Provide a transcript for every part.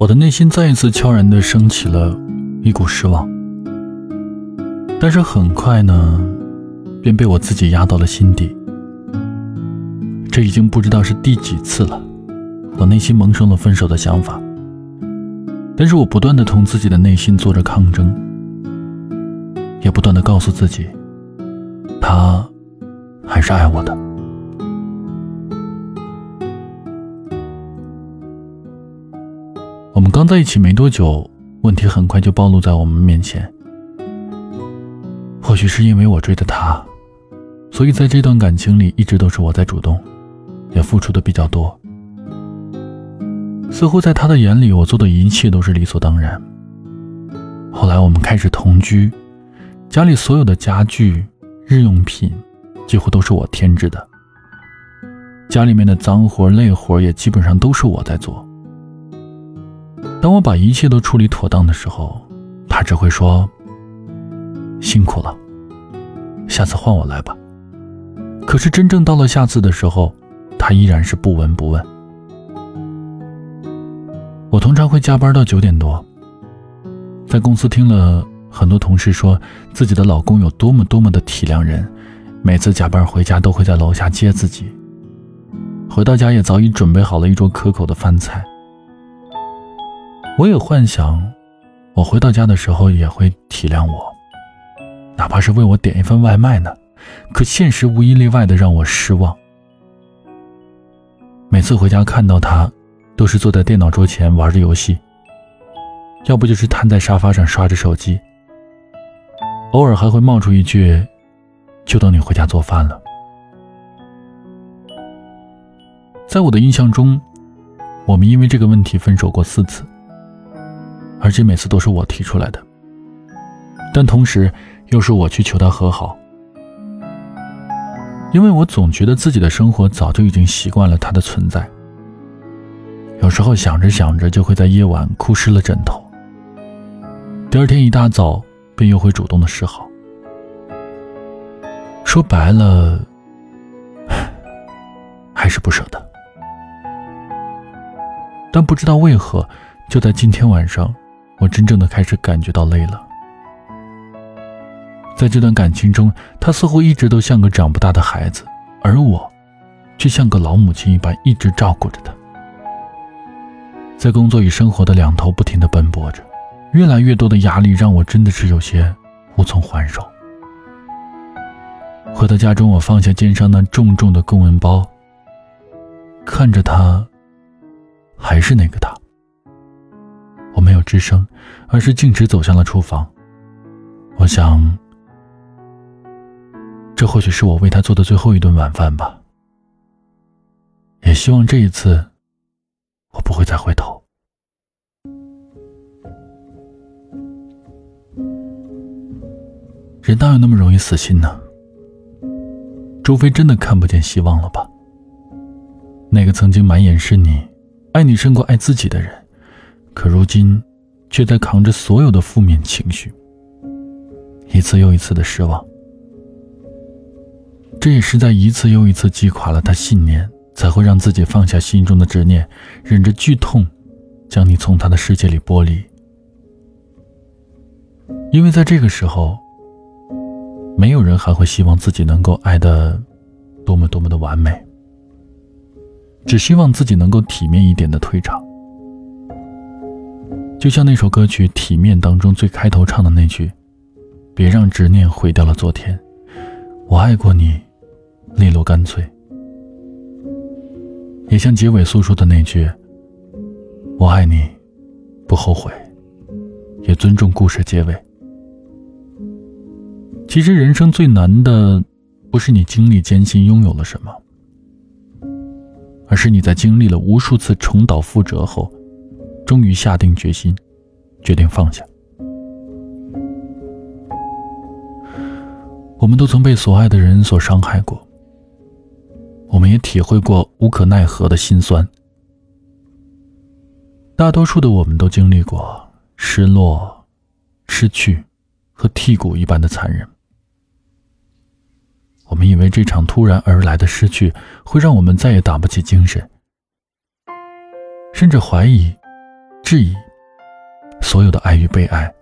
我的内心再一次悄然地升起了一股失望，但是很快呢，便被我自己压到了心底。这已经不知道是第几次了，我内心萌生了分手的想法，但是我不断地同自己的内心做着抗争，也不断地告诉自己，他还是爱我的。我们刚在一起没多久，问题很快就暴露在我们面前。或许是因为我追的他，所以在这段感情里一直都是我在主动，也付出的比较多。似乎在他的眼里，我做的一切都是理所当然。后来我们开始同居，家里所有的家具、日用品，几乎都是我添置的。家里面的脏活累活也基本上都是我在做。当我把一切都处理妥当的时候，他只会说：“辛苦了，下次换我来吧。”可是真正到了下次的时候，他依然是不闻不问。我通常会加班到九点多，在公司听了很多同事说自己的老公有多么多么的体谅人，每次加班回家都会在楼下接自己，回到家也早已准备好了一桌可口的饭菜。我也幻想，我回到家的时候也会体谅我，哪怕是为我点一份外卖呢。可现实无一例外的让我失望。每次回家看到他，都是坐在电脑桌前玩着游戏，要不就是瘫在沙发上刷着手机。偶尔还会冒出一句：“就等你回家做饭了。”在我的印象中，我们因为这个问题分手过四次。而且每次都是我提出来的，但同时又是我去求他和好，因为我总觉得自己的生活早就已经习惯了他的存在。有时候想着想着，就会在夜晚哭湿了枕头。第二天一大早，便又会主动的示好。说白了，还是不舍得。但不知道为何，就在今天晚上。我真正的开始感觉到累了。在这段感情中，他似乎一直都像个长不大的孩子，而我，却像个老母亲一般一直照顾着他。在工作与生活的两头不停的奔波着，越来越多的压力让我真的是有些无从还手。回到家中，我放下肩上那重重的公文包，看着他，还是那个他。之声，而是径直走向了厨房。我想，这或许是我为他做的最后一顿晚饭吧。也希望这一次，我不会再回头。人哪有那么容易死心呢？周飞真的看不见希望了吧？那个曾经满眼是你，爱你胜过爱自己的人。可如今，却在扛着所有的负面情绪，一次又一次的失望。这也是在一次又一次击垮了他信念，才会让自己放下心中的执念，忍着剧痛，将你从他的世界里剥离。因为在这个时候，没有人还会希望自己能够爱的多么多么的完美，只希望自己能够体面一点的退场。就像那首歌曲《体面》当中最开头唱的那句：“别让执念毁掉了昨天，我爱过你，利落干脆。”也像结尾诉说的那句：“我爱你，不后悔，也尊重故事结尾。”其实人生最难的，不是你经历艰辛拥有了什么，而是你在经历了无数次重蹈覆辙后。终于下定决心，决定放下。我们都曾被所爱的人所伤害过，我们也体会过无可奈何的心酸。大多数的我们都经历过失落、失去和剔骨一般的残忍。我们以为这场突然而来的失去会让我们再也打不起精神，甚至怀疑。质疑所有的爱与被爱，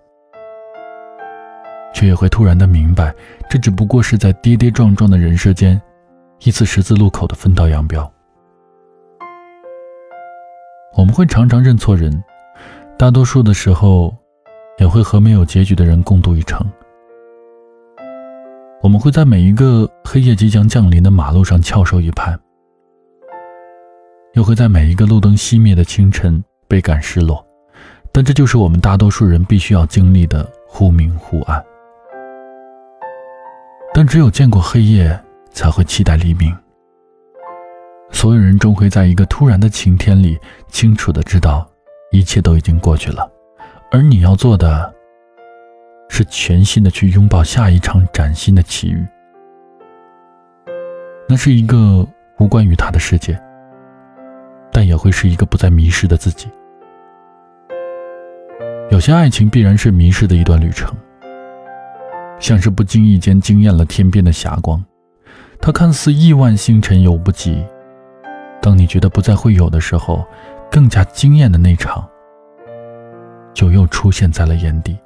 却也会突然的明白，这只不过是在跌跌撞撞的人世间，一次十字路口的分道扬镳。我们会常常认错人，大多数的时候，也会和没有结局的人共度一程。我们会在每一个黑夜即将降临的马路上翘首以盼，又会在每一个路灯熄灭的清晨倍感失落。但这就是我们大多数人必须要经历的忽明忽暗。但只有见过黑夜，才会期待黎明。所有人终会在一个突然的晴天里，清楚的知道，一切都已经过去了，而你要做的。是全新的去拥抱下一场崭新的奇遇。那是一个无关于他的世界，但也会是一个不再迷失的自己。有些爱情必然是迷失的一段旅程，像是不经意间惊艳了天边的霞光，它看似亿万星辰犹不及，当你觉得不再会有的时候，更加惊艳的那场，就又出现在了眼底。